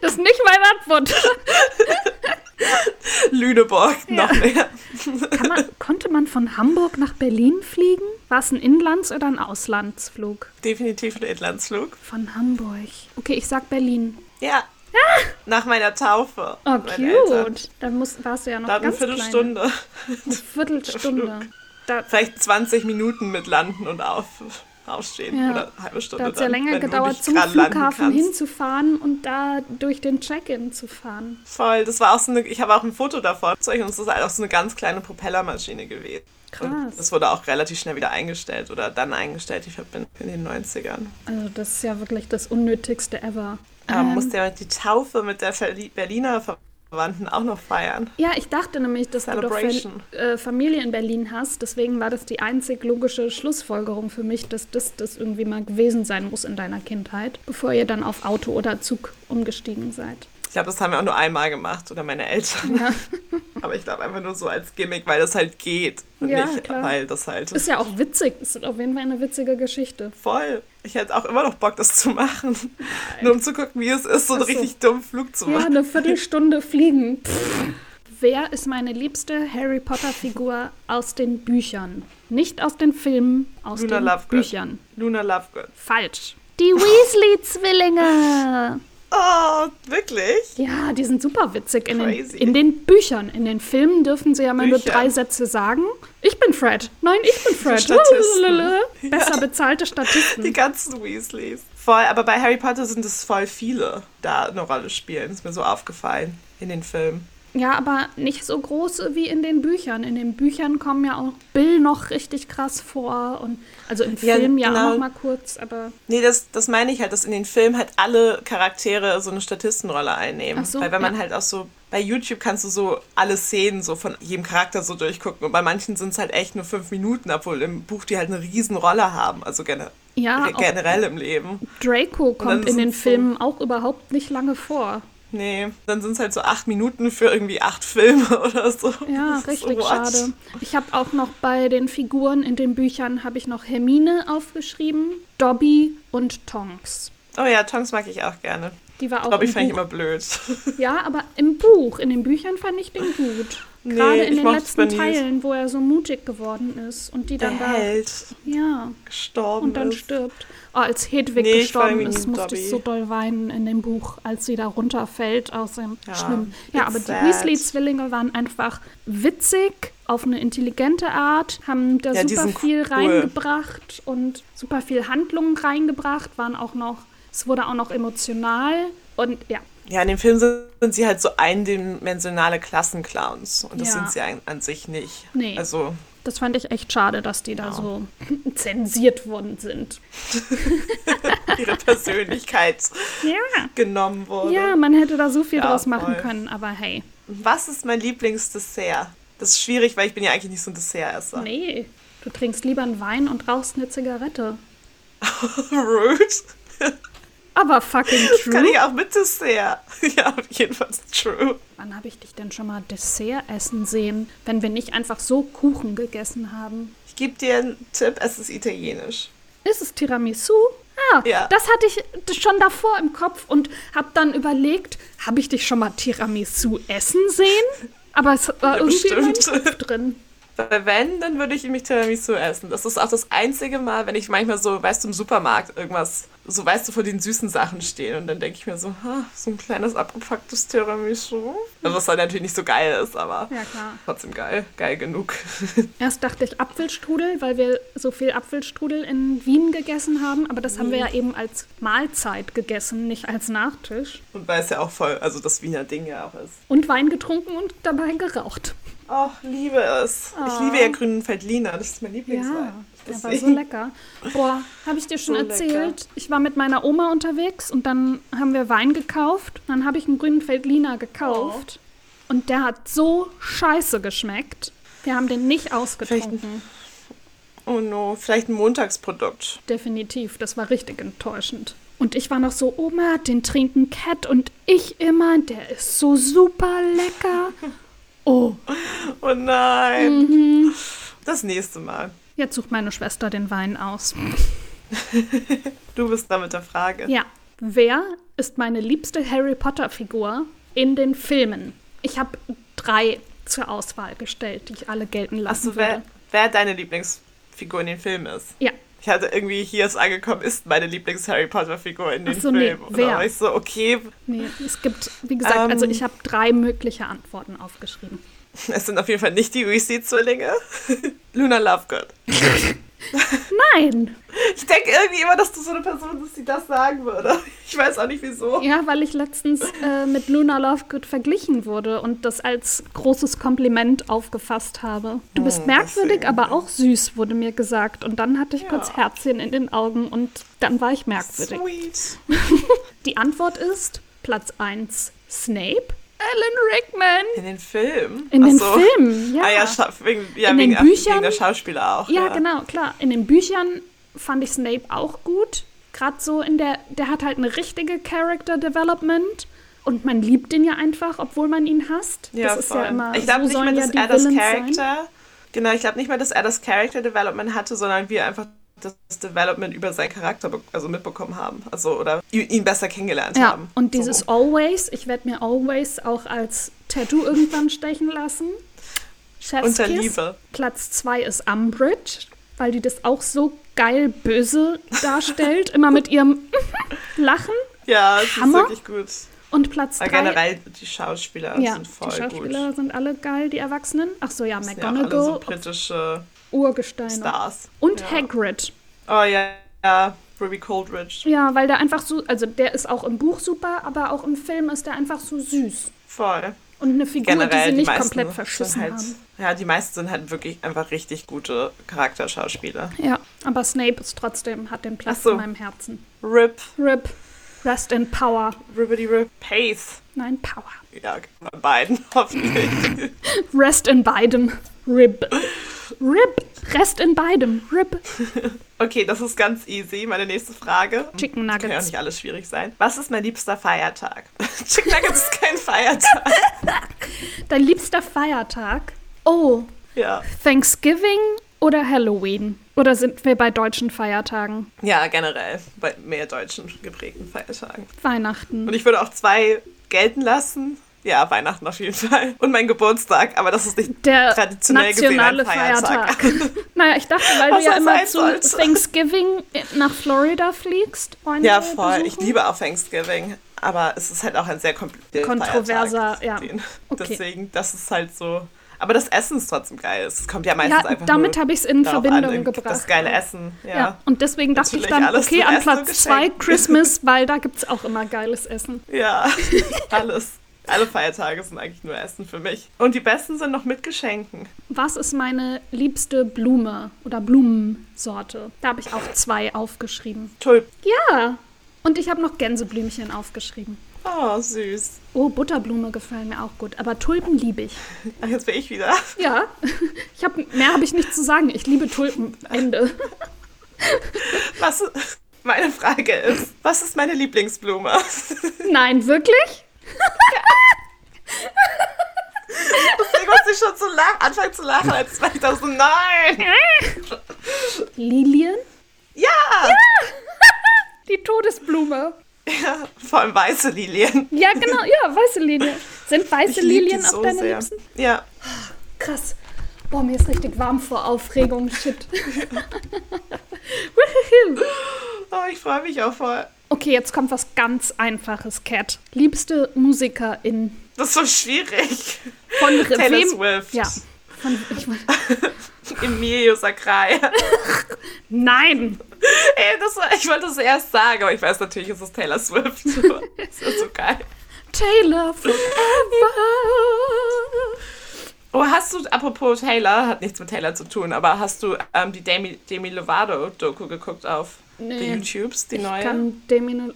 Das ist nicht meine Antwort. Lüneburg Ja. noch mehr. Kann man, konnte man von Hamburg nach Berlin fliegen? War es ein Inlands- oder ein Auslandsflug? Definitiv ein Inlandsflug. Von Hamburg. Okay, ich sag Berlin. Ja. Nach meiner Taufe. Oh, cute. Dann musst, warst du ja noch Da eine ganz klein. Viertelstunde. Eine Viertelstunde. Da, Vielleicht 20 Minuten mit Landen und auf, Aufstehen. Ja. Oder eine halbe Stunde. da hat es ja länger gedauert, zum Flughafen hinzufahren und da durch den Check-in zu fahren. Voll, das war auch so eine, ich habe auch ein Foto davon. Und es ist halt auch so eine ganz kleine Propellermaschine gewesen. Krass. Und das wurde auch relativ schnell wieder eingestellt oder dann eingestellt, die Verbindung in den 90ern. Also das ist ja wirklich das Unnötigste ever. Aber Ähm, musste ja die Taufe mit der Berliner Verwandten auch noch feiern. Ja, ich dachte nämlich, dass du doch äh, Familie in Berlin hast. Deswegen war das die einzig logische Schlussfolgerung für mich, dass das, das irgendwie mal gewesen sein muss in deiner Kindheit, bevor ihr dann auf Auto oder Zug umgestiegen seid. Ich glaube, das haben wir auch nur einmal gemacht oder meine Eltern. Ja. Aber ich glaube einfach nur so als Gimmick, weil das halt geht. Und Ja, nicht, klar. weil das halt Ist ja auch witzig. Ist auf jeden Fall eine witzige Geschichte. voll. Ich hätte auch immer noch Bock, das zu machen. Nur um zu gucken, wie es ist, so einen Ach so. richtig dummen Flug zu Ja, machen. eine Viertelstunde fliegen. Pff. Wer ist meine liebste Harry Potter-Figur aus den Büchern? Nicht aus den Filmen, aus Luna den Lovegood. Büchern. Luna Lovegood. Falsch. Die Weasley-Zwillinge. Oh, wirklich? Ja, die sind super witzig in den, in den Büchern. In den Filmen dürfen sie ja mal nur drei Sätze sagen. Ich bin Fred. Nein, ich bin Fred. Besser bezahlte Die Statisten. ganzen Weasleys. Voll, aber bei Harry Potter sind es voll viele, da eine Rolle spielen. Ist mir so aufgefallen in den Filmen. Ja, aber nicht so große wie in den Büchern. In den Büchern kommen ja auch Bill noch richtig krass vor. Und, also im Ja, Film ja genau. auch noch mal kurz, aber Nee, das, das meine ich halt, dass in den Filmen halt alle Charaktere so eine Statistenrolle einnehmen. Ach so, Weil wenn man ja. halt auch so, bei YouTube kannst du so alle Szenen so von jedem Charakter so durchgucken. Und bei manchen sind es halt echt nur fünf Minuten, obwohl im Buch die halt eine riesen Rolle haben. Also gene ja, generell im Leben. Draco kommt in den so- Filmen auch überhaupt nicht lange vor. Nee, dann sind es halt so acht Minuten für irgendwie acht Filme oder so. Ja, Das richtig so, schade. Ich habe auch noch bei den Figuren in den Büchern habe ich noch Hermine aufgeschrieben, Dobby und Tonks. Oh ja, Tonks mag ich auch gerne. Die war auch ich, fand ich Buch. immer blöd. Ja, aber im Buch, in den Büchern fand ich den gut. Nee, Gerade in ich den letzten. Teilen, wo er so mutig geworden ist und die Der dann da Held ja gestorben und dann ist. stirbt. Oh, als Hedwig Nee, ich gestorben ist, musste ich Dobby. so doll weinen in dem Buch, als sie da runterfällt aus dem Ja, Schlimm. Ja, aber die sad. Weasley-Zwillinge waren einfach witzig, auf eine intelligente Art, haben da Ja, die super viel cool. reingebracht und super viel Handlungen reingebracht, waren auch noch, es wurde auch noch emotional und ja, Ja, in dem Film sind, sie halt so eindimensionale Klassenclowns. Und das Ja. sind sie an, an sich nicht. Nee. Also, das fand ich echt schade, dass die da Genau. so zensiert worden sind. ihre Persönlichkeit Ja. genommen wurde. Ja, man hätte da so viel Ja, draus machen voll. können, aber hey. Was ist mein Lieblingsdessert? Das ist schwierig, weil ich bin ja eigentlich nicht so ein Dessertesser. Nee, du trinkst lieber einen Wein und rauchst eine Zigarette. Rude. Aber fucking Kann true. ich auch mit Dessert. Ja, jedenfalls true. Wann habe ich dich denn schon mal Dessert essen sehen, wenn wir nicht einfach so Kuchen gegessen haben? Ich gebe dir einen Tipp, es ist italienisch. Ist es Tiramisu? Ah, Ja. das hatte ich schon davor im Kopf und habe dann überlegt, habe ich dich schon mal Tiramisu essen sehen? Aber es war Ja, irgendwie in meinem bestimmt. Kopf drin. Weil wenn, dann würde ich nämlich Tiramisu essen. Das ist auch das einzige Mal, wenn ich manchmal so, weißt du, im Supermarkt irgendwas, so weißt du, vor den süßen Sachen stehen und dann denke ich mir so, ha, so ein kleines abgepacktes Tiramisu. Also was dann natürlich nicht so geil ist, aber Ja, klar. trotzdem geil, geil genug. Erst dachte ich Apfelstrudel, weil wir so viel Apfelstrudel in Wien gegessen haben, aber das haben wir ja eben als Mahlzeit gegessen, nicht als Nachtisch. Und weil es ja auch voll, also das Wiener Ding ja auch ist. Und Wein getrunken und dabei geraucht. Oh, liebe es. Ich Oh. liebe ja grünen Feldliner, das ist mein Lieblingswein. der war so lecker. Boah, habe ich dir schon So erzählt? lecker. Ich war mit meiner Oma unterwegs und dann haben wir Wein gekauft. Dann habe ich einen grünen Feldliner gekauft. Und der hat so scheiße geschmeckt. Wir haben den nicht ausgetrunken. Oh no, vielleicht ein Montagsprodukt. Definitiv, das war richtig enttäuschend. Und ich war noch so, Oma, den trinken Cat und ich immer, der ist so super lecker. Oh, Oh nein. Mhm. Das nächste Mal. jetzt sucht meine Schwester den Wein aus. Du bist da mit der Frage. Ja, wer ist meine liebste Harry Potter Figur in den Filmen? Ich habe drei zur Auswahl gestellt, die ich alle gelten lassen Achso, wer, wer deine Lieblingsfigur in den Filmen ist? Ja, Ich hatte irgendwie, hier ist angekommen, ist meine Lieblings-Harry Potter-Figur in den Ach so, nee, Filmen. Und wer? da war ich so, okay, nee, es gibt, wie gesagt, also Ähm. ich habe drei mögliche Antworten aufgeschrieben. es sind auf jeden Fall nicht die Weasley-Zwillinge. Luna Lovegood. Nein! Ich denke irgendwie immer, dass du so eine Person bist, die das sagen würde. Ich weiß auch nicht wieso. Ja, weil ich letztens äh, mit Luna Lovegood verglichen wurde und das als großes Kompliment aufgefasst habe. Du bist Hm, merkwürdig, deswegen. aber auch süß, wurde mir gesagt. Und dann hatte ich kurz Ja. Herzchen in den Augen und dann war ich merkwürdig. Sweet. Die Antwort ist Platz 1 Snape. Alan Rickman. In den Filmen? In den so. Filmen, ja. Ah ja, wegen, ja In wegen, den Büchern- wegen der Schauspieler auch. Ja, genau, klar. In den Büchern fand ich Snape auch gut. Gerade so in der, der hat halt eine richtige Character Development und man liebt ihn ja einfach, obwohl man ihn hasst. Ja, das ist voll. ja immer, ich glaube so nicht mal, ja dass die er das. Character, genau, ich glaube nicht mal, dass er das Character Development hatte, sondern wir einfach das Development über seinen Charakter also mitbekommen haben, also oder ihn besser kennengelernt Ja, haben. und dieses So. Always, ich werde mir Always auch als Tattoo irgendwann stechen lassen. Chef's Unter Kiss. Liebe. Platz 2 ist Umbridge, weil die das auch so geil böse darstellt, immer mit ihrem Lachen. Ja, es ist wirklich gut. Und Platz Aber 3 generell die Schauspieler Ja, sind voll die Schauspieler gut. sind alle geil, die Erwachsenen. Ach so, ja, sind ja McGonagall, alle so britische Urgesteine. Stars. Und ja. Hagrid. Oh ja, ja, Ruby Coldridge. Ja, weil der einfach so, also der ist auch im Buch super, aber auch im Film ist der einfach so süß. Voll. Und eine Figur, die Generell sie die nicht meisten komplett verschissen halt, haben. Ja, die meisten sind halt wirklich einfach richtig gute Charakterschauspieler. Ja, aber Snape ist trotzdem, hat den Platz so. in meinem Herzen. Rip, Rip, Rest in Power. Ribbity Rip, Pace. Nein, Power. Ja, bei beiden hoffentlich. Rest in beidem. Rip. Rip. Rest in beidem. Rip. Okay, das ist ganz easy. Meine nächste Frage. Chicken Kann ja auch Nuggets. nicht alles schwierig sein. Was ist mein liebster Feiertag? Chicken Nuggets ist kein Feiertag. Dein liebster Feiertag? Oh, Ja. Thanksgiving oder Halloween? Oder sind wir bei deutschen Feiertagen? Ja, generell. Bei mehr deutschen geprägten Feiertagen. Weihnachten. Und ich würde auch zwei gelten lassen. Ja, Weihnachten auf jeden Fall. Und mein Geburtstag, aber das ist nicht Der traditionell gesehen ein nationale Feiertag. Feiertag. naja, ich dachte, weil Was du ja immer zu sollte. Thanksgiving nach Florida fliegst. Freunde Ja, voll. Ich besuchen. liebe auch Thanksgiving. Aber es ist halt auch ein sehr Kontroverser, Feiertag, ja. Okay. Deswegen, das ist halt so. Aber das Essen ist trotzdem geil. Es kommt ja meistens Ja, einfach damit habe ich es in Verbindung an, gebracht. Das geile Essen, ja. Ja. und deswegen dachte ich dann, okay, an Platz zwei Geschenken. Christmas, weil da gibt es auch immer geiles Essen. Ja, alles. Alle Feiertage sind eigentlich nur Essen für mich. Und die besten sind noch mit Geschenken. Was ist meine liebste Blume oder Blumensorte? Da habe ich auch zwei aufgeschrieben. Tulp. Ja, und ich habe noch Gänseblümchen aufgeschrieben. Oh, süß. Oh, Butterblume gefallen mir auch gut, aber Tulpen liebe ich. Ach, jetzt bin ich wieder. Ja, ich hab, mehr habe ich nicht zu sagen. Ich liebe Tulpen. Ende. Was, meine Frage ist, was ist meine Lieblingsblume? Nein, wirklich? Deswegen musste ich schon zu lachen, anfangen zu lachen, als war ich da so, nein! Lilien? Ja! Die Todesblume. ja! Vor allem weiße Lilien. Ja, genau, ja, weiße Lilien. Sind weiße Lilien so deine sehr. Liebsten? Ja. Krass. Boah, mir ist richtig warm vor Aufregung. Shit. Oh, ich freue mich auch voll. Okay, jetzt kommt was ganz Einfaches, Cat. Liebste Musikerin Das ist so schwierig. von Re- Taylor wem? Swift. Ja. Von, Emilio Sakraya. nein. Ey, das ich wollte es erst sagen, aber ich weiß natürlich, es ist Taylor Swift. Das ist so geil. Taylor forever. Oh, hast du, apropos Taylor, hat nichts mit Taylor zu tun, aber hast du ähm, die Demi, Demi Lovato-Doku geguckt auf Nee. die YouTubes, die Ich neue? kann Demi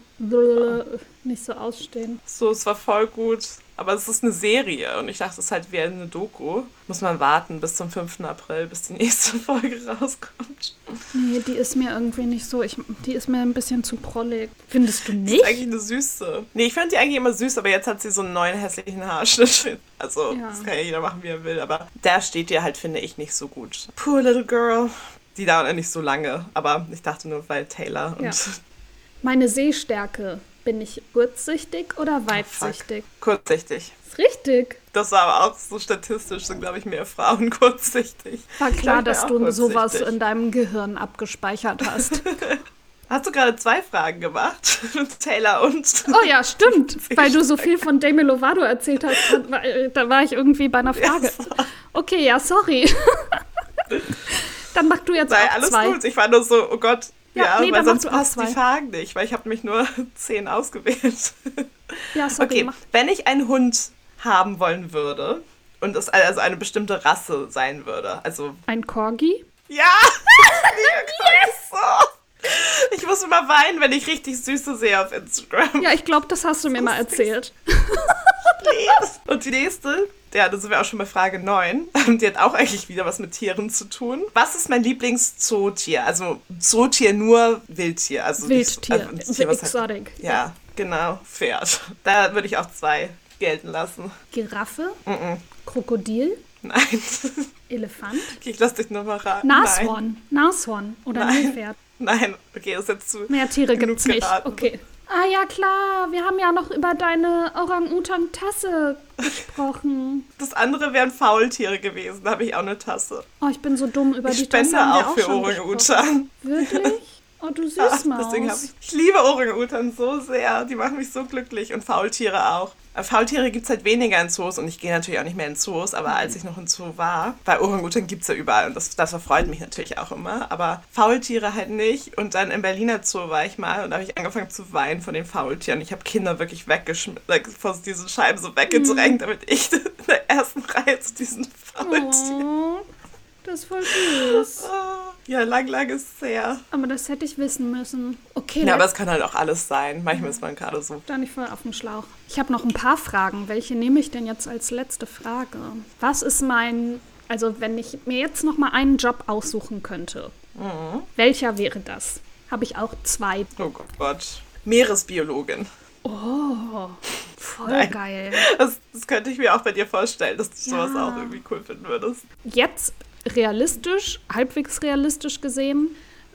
nicht so ausstehen. So, es war voll gut. Aber es ist eine Serie und ich dachte, es ist halt wie eine Doku. Muss man warten bis zum 5. April, bis die nächste Folge rauskommt. Nee, die ist mir irgendwie nicht so. Ich, die ist mir ein bisschen zu prollig. Findest du Die nicht? ist eigentlich eine süße. Nee, ich fand die eigentlich immer süß, aber jetzt hat sie so einen neuen hässlichen Haarschnitt. Also, Ja. das kann ja jeder machen, wie er will. Aber der steht dir halt, finde ich, nicht so gut. Poor little girl. Die dauert ja nicht so lange. Aber ich dachte nur, weil Taylor und Ja. Meine Sehstärke Bin ich kurzsichtig oder weitsichtig? Kurzsichtig. ist richtig. Das war aber auch so statistisch, sind, glaube ich, mehr Frauen kurzsichtig. War klar, dass du sowas in deinem Gehirn abgespeichert hast. Hast du gerade zwei Fragen gemacht? Taylor und. Oh ja, stimmt. Weil du so viel von Demi Lovato erzählt hast, äh, da war ich irgendwie bei einer Frage. Okay, ja, sorry. Dann mach du jetzt Nein, auch alles zwei. gut. Ich war nur so, oh Gott. Ja, Ja, nee, weil sonst passt die Fragen nicht, weil ich habe mich nur zehn ausgewählt. Ja, sorry. Okay, Mach. wenn ich einen Hund haben wollen würde und es also eine bestimmte Rasse sein würde, also Ein Corgi? ja, yes! so. Ich muss immer weinen, wenn ich richtig Süße sehe auf Instagram. Ja, ich glaube, das hast du mir mal erzählt. Und die nächste, ja, da sind wir auch schon bei Frage 9. Die hat auch eigentlich wieder was mit Tieren zu tun. Was ist mein Lieblingszootier? Also Zootier nur Wildtier. Also nicht- Wildtier. also ein Tier, halt- Exotic. Ja, genau. Pferd. Da würde ich auch zwei gelten lassen. Giraffe? Krokodil? Nein. Elefant? Okay, ich lass dich nochmal raten. Nashorn? Nashorn oder Nein. Nilpferd? Nein. Nein, okay, das ist jetzt zu. Mehr Tiere Genug gibt's nicht. geraten. Okay. Ah ja, klar. Wir haben ja noch über deine Orang-Utan-Tasse gesprochen. Das andere wären Faultiere gewesen. Da habe ich auch eine Tasse. Oh, ich bin so dumm. Über Ich die Tasse spende haben wir auch auch für. Orang-Utan. Wirklich? Oh, du Süßmaus. hab ich, ich liebe Orang-Utan so sehr. Die machen mich so glücklich. Und Faultiere auch. Äh, Faultiere gibt es halt weniger in Zoos und ich gehe natürlich auch nicht mehr in Zoos, aber als ich noch in Zoo war, bei Orang-Utan gibt es ja überall und das, das erfreut mich natürlich auch immer, aber Faultiere halt nicht. Und dann im Berliner Zoo war ich mal und da habe ich angefangen zu weinen von den Faultieren. Ich habe Kinder wirklich weggeschmissen, like, vor diesen Scheiben so weggedrängt, damit ich in der ersten Reihe zu diesen Faultieren. Oh, das ist voll süß. Ja, lang, lang ist es her. Aber das hätte ich wissen müssen. Okay, Ja, aber es kann halt auch alles sein. Manchmal ist man gerade so. da nicht voll auf dem Schlauch. Ich habe noch ein paar Fragen. Welche nehme ich denn jetzt als letzte Frage? Was ist mein, also wenn ich mir jetzt noch mal einen Job aussuchen könnte, Mhm. welcher wäre das? Habe ich auch zwei. Oh Gott. Meeresbiologin. Oh, voll Nein. geil. Das, das könnte ich mir auch bei dir vorstellen, dass du sowas Ja. auch irgendwie cool finden würdest. Jetzt realistisch, halbwegs realistisch gesehen,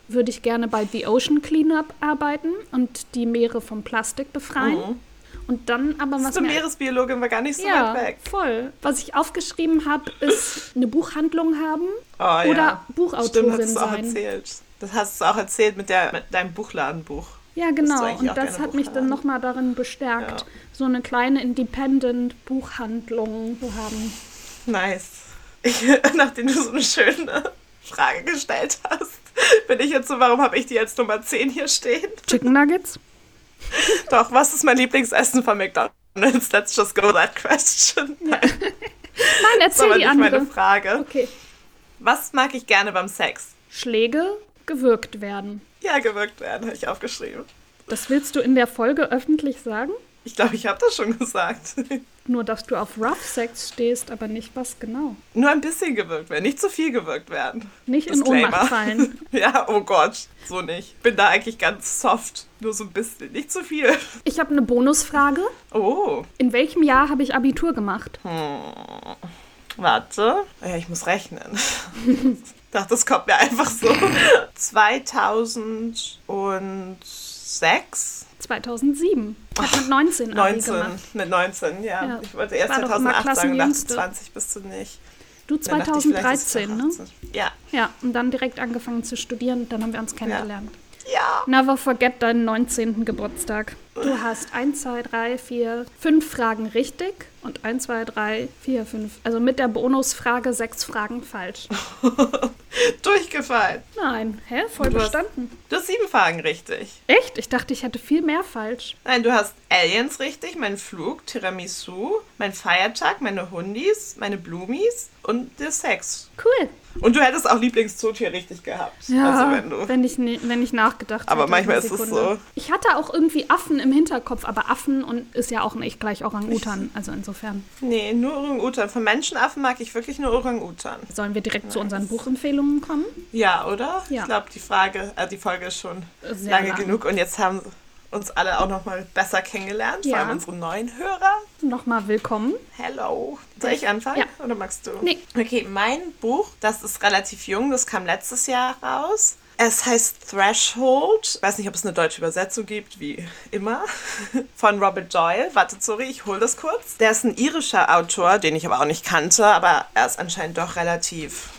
würde ich gerne bei The Ocean Cleanup arbeiten und die Meere vom Plastik befreien. Und dann aber was mir Meeresbiologin war gar nicht so ja, weit weg. voll. Was ich aufgeschrieben habe, ist eine Buchhandlung haben Oh, oder ja. Stimmt, Buchautorin hast du auch sein. erzählt. Das hast du auch erzählt mit, der, mit deinem Buchladenbuch. Ja, genau. Und das hat mich dann nochmal darin bestärkt, Ja. so eine kleine Independent-Buchhandlung zu haben. Nice. Ich, nachdem du so eine schöne Frage gestellt hast, bin ich jetzt so, warum habe ich die als Nummer 10 hier stehen? Chicken Nuggets? Doch, was ist mein Lieblingsessen von McDonald's? Let's just go that question. Nein, Das ist aber erzähl die nicht meine andere. Frage. Okay. Was mag ich gerne beim Sex? Schläge gewürgt werden. Ja, gewirkt werden, habe ich aufgeschrieben. Das willst du in der Folge öffentlich sagen? Ich glaube, ich habe das schon gesagt. Nur, dass du auf Rough Sex stehst, aber nicht was genau. Nur ein bisschen gewirkt werden, nicht zu viel gewirkt werden. Nicht in Disclaimer. Ohnmacht fallen. Ja, oh Gott, so nicht. Bin da eigentlich ganz soft, nur so ein bisschen, nicht zu viel. Ich habe eine Bonusfrage. Oh, In welchem Jahr habe ich Abitur gemacht? warte. Ja, ich muss rechnen. ich dachte, das kommt mir einfach so. 2006? 2007. Habe mit 19 Abi 19, gemacht. mit 19, ja. Ja. Ich wollte erst War doch immer 2008 sagen und dachte, Klassenjüngste. 20 bist du nicht. Du Dann dachte ich, vielleicht ist es 2013, ne? 18. Ja. Ja, und dann direkt angefangen zu studieren. Dann haben wir uns kennengelernt. Ja. Never forget deinen 19. Geburtstag. Du hast 1, 2, 3, 4, 5 Fragen richtig und 1, 2, 3, 4, 5. Also mit der Bonusfrage sechs Fragen falsch. Durchgefallen. Nein, hä? Voll Du hast- bestanden. Du hast sieben Fragen richtig. Echt? Ich dachte, ich hätte viel mehr falsch. Nein, du hast Aliens richtig, mein Flug, Tiramisu, mein Feiertag, meine Hundis, meine Blumis und der Sex. Cool. Und du hättest auch Lieblingszootier richtig gehabt. Ja, Also wenn du. wenn, ich, ne- wenn ich nachgedacht Aber hätte, manchmal eine ist es so. Ich hatte auch irgendwie Affen im Hinterkopf, aber Affen und ist ja auch nicht gleich Orang-Utan. Also insofern Nee, nur Orang-Utan. Von Menschenaffen mag ich wirklich nur Orang-Utan. sollen wir direkt zu unseren Buchempfehlungen kommen. Ja, oder? Ja. Ich glaube, die Frage, äh, die Folge ist schon Sehr lange lang. genug und jetzt haben uns alle auch noch mal besser kennengelernt, Ja. vor allem unsere neuen Hörer. Nochmal willkommen. Hello. Soll ich anfangen? Ja. Oder magst du? Nee. Okay, mein Buch, das ist relativ jung, das kam letztes Jahr raus. Es heißt Threshold. Ich weiß nicht, ob es eine deutsche Übersetzung gibt, wie immer. Von Robert Doyle. Warte, sorry, ich hole das kurz. Der ist ein irischer Autor, den ich aber auch nicht kannte, aber er ist anscheinend doch relativ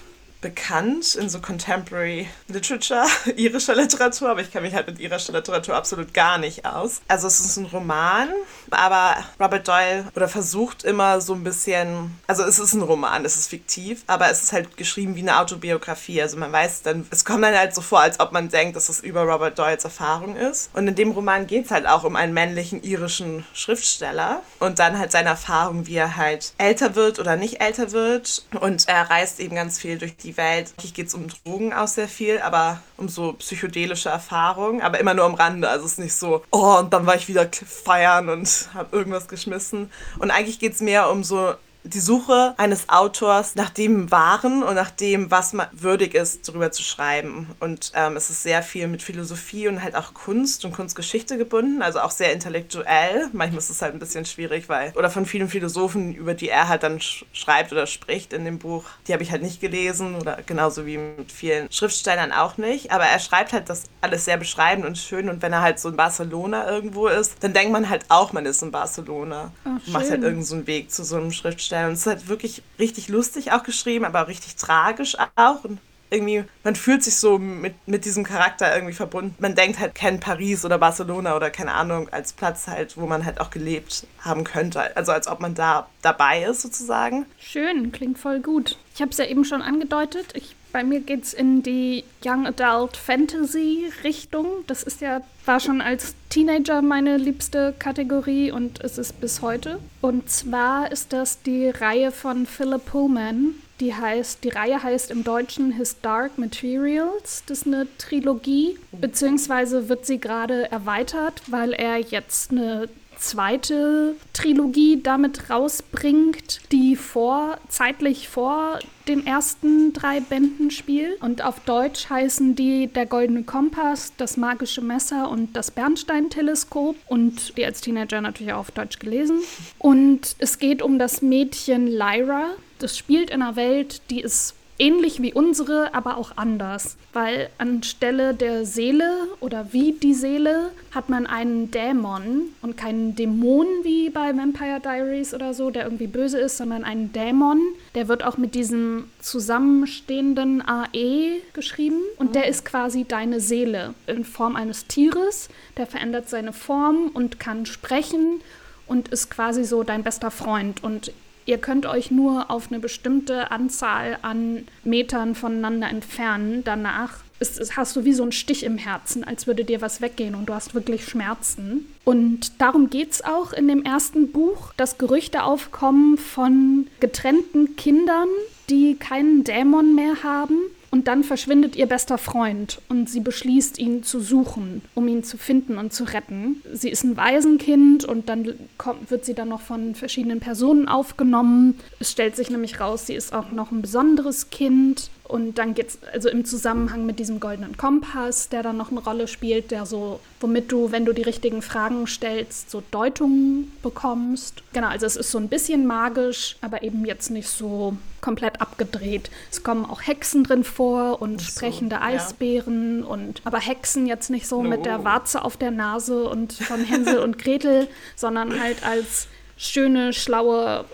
bekannt in so Contemporary Literature, irischer Literatur, aber ich kenne mich halt mit irischer Literatur absolut gar nicht aus. Also es ist ein Roman, aber Robert Doyle oder versucht immer so ein bisschen, also es ist ein Roman, es ist fiktiv, aber es ist halt geschrieben wie eine Autobiografie. Also man weiß dann, es kommt dann halt so vor, als ob man denkt, dass es über Robert Doyles Erfahrung ist. Und in dem Roman geht es halt auch um einen männlichen irischen Schriftsteller und dann halt seine Erfahrung, wie er halt älter wird oder nicht älter wird. Und er reist eben ganz viel durch die Welt. Hier geht es um Drogen auch sehr viel, aber um so psychedelische Erfahrungen, aber immer nur am Rande. Also es ist nicht so, oh, und dann war ich wieder feiern und habe irgendwas geschmissen. Und eigentlich geht es mehr um so die Suche eines Autors nach dem Wahren und nach dem, was würdig ist, darüber zu schreiben. Und ähm, es ist sehr viel mit Philosophie und halt auch Kunst und Kunstgeschichte gebunden, also auch sehr intellektuell. Manchmal ist es halt ein bisschen schwierig, weil, oder von vielen Philosophen, über die er halt dann sch schreibt oder spricht in dem Buch, die habe ich halt nicht gelesen oder genauso wie mit vielen Schriftstellern auch nicht. Aber er schreibt halt das alles sehr beschreibend und schön und wenn er halt so in Barcelona irgendwo ist, dann denkt man halt auch, man ist in Barcelona. Oh, macht halt irgendeinen so Weg zu so einem Schriftsteller vorstellen. Und es ist halt wirklich richtig lustig auch geschrieben, aber auch richtig tragisch auch. Und irgendwie, man fühlt sich so mit, mit diesem Charakter irgendwie verbunden. Man denkt halt, kennt Paris oder Barcelona oder keine Ahnung, als Platz halt, wo man halt auch gelebt haben könnte. Also als ob man da dabei ist sozusagen. Schön, klingt voll gut. Ich habe es ja eben schon angedeutet. Ich bei mir geht es in die Young Adult Fantasy Richtung. Das ist ja, war schon als Teenager meine liebste Kategorie und es ist bis heute. Und zwar ist das die Reihe von Philip Pullman. Die heißt, die Reihe heißt im Deutschen His Dark Materials. Das ist eine Trilogie, beziehungsweise wird sie gerade erweitert, weil er jetzt eine zweite Trilogie damit rausbringt, die vor, zeitlich vor den ersten drei Bänden spielt. Und auf Deutsch heißen die Der Goldene Kompass, Das Magische Messer und Das Bernstein-Teleskop. Und die als Teenager natürlich auch auf Deutsch gelesen. Und es geht um das Mädchen Lyra. Das spielt in einer Welt, die ist ähnlich wie unsere, aber auch anders. Weil anstelle der Seele oder wie die Seele hat man einen Dämon und keinen Dämon wie bei Vampire Diaries oder so, der irgendwie böse ist, sondern einen Dämon. Der wird auch mit diesem zusammenstehenden AE geschrieben und der ist quasi deine Seele in Form eines Tieres. Der verändert seine Form und kann sprechen und ist quasi so dein bester Freund. Und Ihr könnt euch nur auf eine bestimmte Anzahl an Metern voneinander entfernen. Danach ist, ist, hast du wie so einen Stich im Herzen, als würde dir was weggehen und du hast wirklich Schmerzen. Und darum geht es auch in dem ersten Buch, dass Gerüchte aufkommen von getrennten Kindern, die keinen Dämon mehr haben und dann verschwindet ihr bester Freund und sie beschließt, ihn zu suchen, um ihn zu finden und zu retten. Sie ist ein Waisenkind und dann kommt, wird sie dann noch von verschiedenen Personen aufgenommen. Es stellt sich nämlich raus, sie ist auch noch ein besonderes Kind. Und dann geht es also im Zusammenhang mit diesem goldenen Kompass, der dann noch eine Rolle spielt, der so, womit du, wenn du die richtigen Fragen stellst, so Deutungen bekommst. Genau, also es ist so ein bisschen magisch, aber eben jetzt nicht so komplett abgedreht. Es kommen auch Hexen drin vor und so, sprechende Eisbären ja. und aber Hexen jetzt nicht so no. mit der Warze auf der Nase und von Hänsel und Gretel, sondern halt als schöne, schlaue,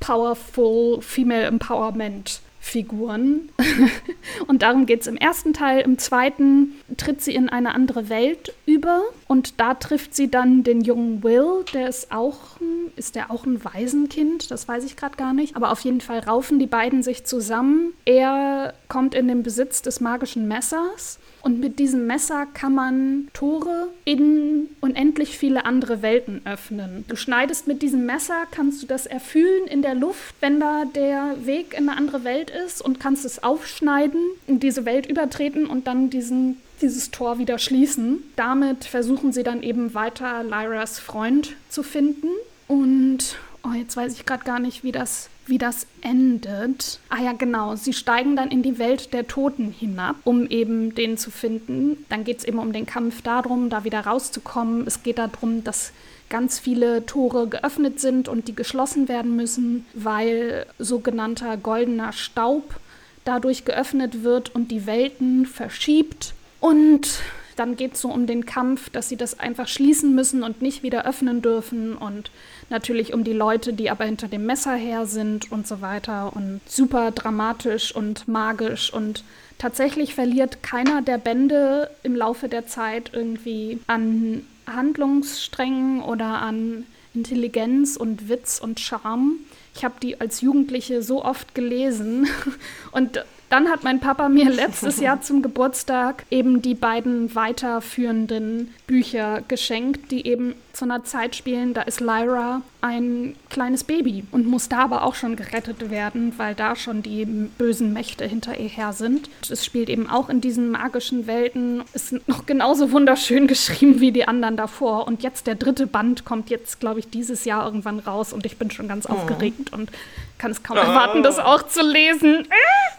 powerful Female Empowerment Figuren. und darum geht es im ersten Teil. Im zweiten tritt sie in eine andere Welt über und da trifft sie dann den jungen Will, der ist auch, ist der auch ein Waisenkind? Das weiß ich gerade gar nicht. Aber auf jeden Fall raufen die beiden sich zusammen. Er kommt in den Besitz des magischen Messers und mit diesem Messer kann man Tore in unendlich viele andere Welten öffnen. Du schneidest mit diesem Messer, kannst du das erfüllen in der Luft, wenn da der Weg in eine andere Welt ist und kannst es aufschneiden, in diese Welt übertreten und dann diesen dieses Tor wieder schließen. Damit versuchen sie dann eben weiter Lyras Freund zu finden. Und oh, jetzt weiß ich gerade gar nicht, wie das wie das endet. Ah ja, genau. Sie steigen dann in die Welt der Toten hinab, um eben den zu finden. Dann geht es eben um den Kampf darum, da wieder rauszukommen. Es geht darum, dass ganz viele Tore geöffnet sind und die geschlossen werden müssen, weil sogenannter goldener Staub dadurch geöffnet wird und die Welten verschiebt Und dann geht es so um den Kampf, dass sie das einfach schließen müssen und nicht wieder öffnen dürfen. Und natürlich um die Leute, die aber hinter dem Messer her sind und so weiter. Und super dramatisch und magisch. Und tatsächlich verliert keiner der Bände im Laufe der Zeit irgendwie an Handlungssträngen oder an Intelligenz und Witz und Charme. Ich habe die als Jugendliche so oft gelesen und dann hat mein Papa mir letztes Jahr zum Geburtstag eben die beiden weiterführenden Bücher geschenkt, die eben zu einer Zeit spielen, da ist Lyra ein kleines Baby und muss da aber auch schon gerettet werden, weil da schon die bösen Mächte hinter ihr her sind. Es spielt eben auch in diesen magischen Welten, ist noch genauso wunderschön geschrieben wie die anderen davor. Und jetzt der dritte Band kommt jetzt, glaube ich, dieses Jahr irgendwann raus und ich bin schon ganz oh. aufgeregt und kann es kaum erwarten, das auch zu lesen.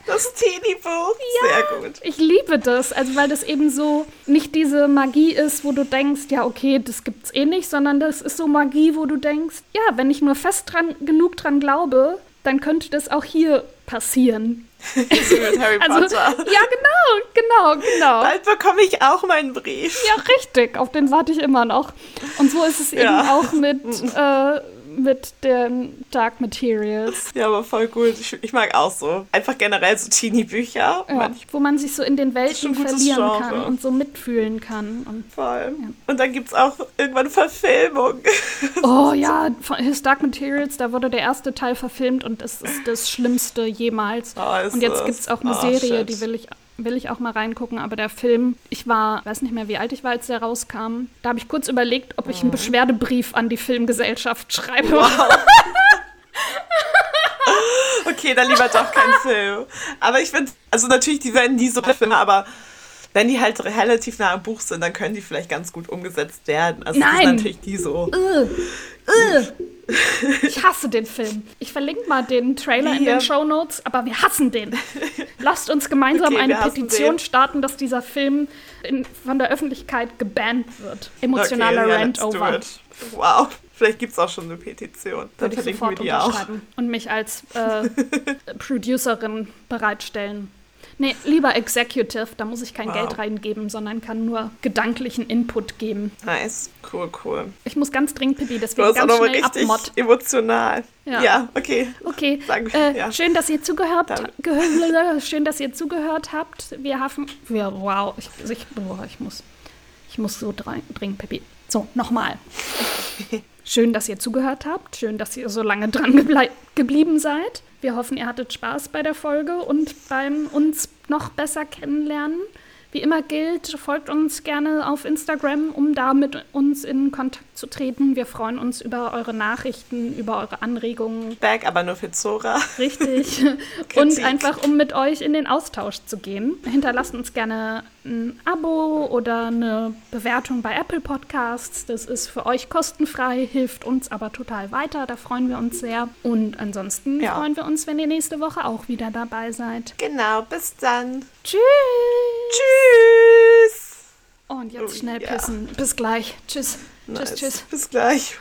Das Teenie-Buch. Ja, Sehr gut. Ich liebe das, also weil das eben so nicht diese Magie ist, wo du denkst, ja, okay, das gibt's eh nicht, sondern das ist so Magie, wo du denkst, ja, wenn ich nur fest dran, genug dran glaube, dann könnte das auch hier passieren. so mit Harry also, Potter. Ja, genau, genau, genau. Bald bekomme ich auch meinen Brief. Ja, richtig. Auf den warte ich immer noch. Und so ist es ja. eben auch mit äh, mit den Dark Materials. Ja, aber voll gut. Ich, ich mag auch so. Einfach generell so Teenie-Bücher. Ja, wo man sich so in den Welten verlieren kann und so mitfühlen kann. Und, voll. Ja. Und dann gibt es auch irgendwann Verfilmung. Oh ja, His Dark Materials, da wurde der erste Teil verfilmt und es ist das Schlimmste jemals. Oh, und jetzt gibt es auch eine oh, Serie, shit. die will ich will ich auch mal reingucken, aber der Film, ich war, weiß nicht mehr, wie alt ich war, als der rauskam. Da habe ich kurz überlegt, ob ich einen mhm. Beschwerdebrief an die Filmgesellschaft schreibe. Wow. okay, dann lieber doch kein Film. Aber ich finde, also natürlich, die werden nie so Filme, aber wenn die halt relativ nah am Buch sind, dann können die vielleicht ganz gut umgesetzt werden. Also Nein. das ist natürlich die so. Uh. Ich hasse den Film. Ich verlinke mal den Trailer Wie? in den Show Notes, aber wir hassen den. Lasst uns gemeinsam okay, eine Petition starten, dass dieser Film in, von der Öffentlichkeit gebannt wird. Emotionaler okay, Rant over. Wow. Vielleicht gibt es auch schon eine Petition. Dann Würde verlinken wir die auch. Und mich als äh, Producerin bereitstellen. Nee, lieber Executive, da muss ich kein wow. Geld reingeben, sondern kann nur gedanklichen Input geben. Nice, cool, cool. Ich muss ganz dringend pipi, deswegen ganz schnell richtig abmod. emotional. Ja. ja, okay. Okay, Sag, äh, ja. schön, dass ihr zugehört habt. Schön, dass ihr zugehört habt. Wir haben, wir, wow, ich, ich, boah, ich muss, ich muss so dringend pipi. So, nochmal. Schön, dass ihr zugehört habt. Schön, dass ihr so lange dran geblieben seid. Wir hoffen, ihr hattet Spaß bei der Folge und beim uns noch besser kennenlernen. Wie immer gilt, folgt uns gerne auf Instagram, um da mit uns in Kontakt zu treten. Wir freuen uns über eure Nachrichten, über eure Anregungen. Back, aber nur für Zora. Richtig. Und einfach, um mit euch in den Austausch zu gehen. Hinterlasst uns gerne ein Abo oder eine Bewertung bei Apple Podcasts. Das ist für euch kostenfrei, hilft uns aber total weiter. Da freuen wir uns sehr. Und ansonsten ja. freuen wir uns, wenn ihr nächste Woche auch wieder dabei seid. Genau, bis dann. Tschüss. Tschüss. Und jetzt oh, schnell pissen. Ja. Bis gleich. Tschüss. Nice. Tschüss, tschüss. Bis gleich.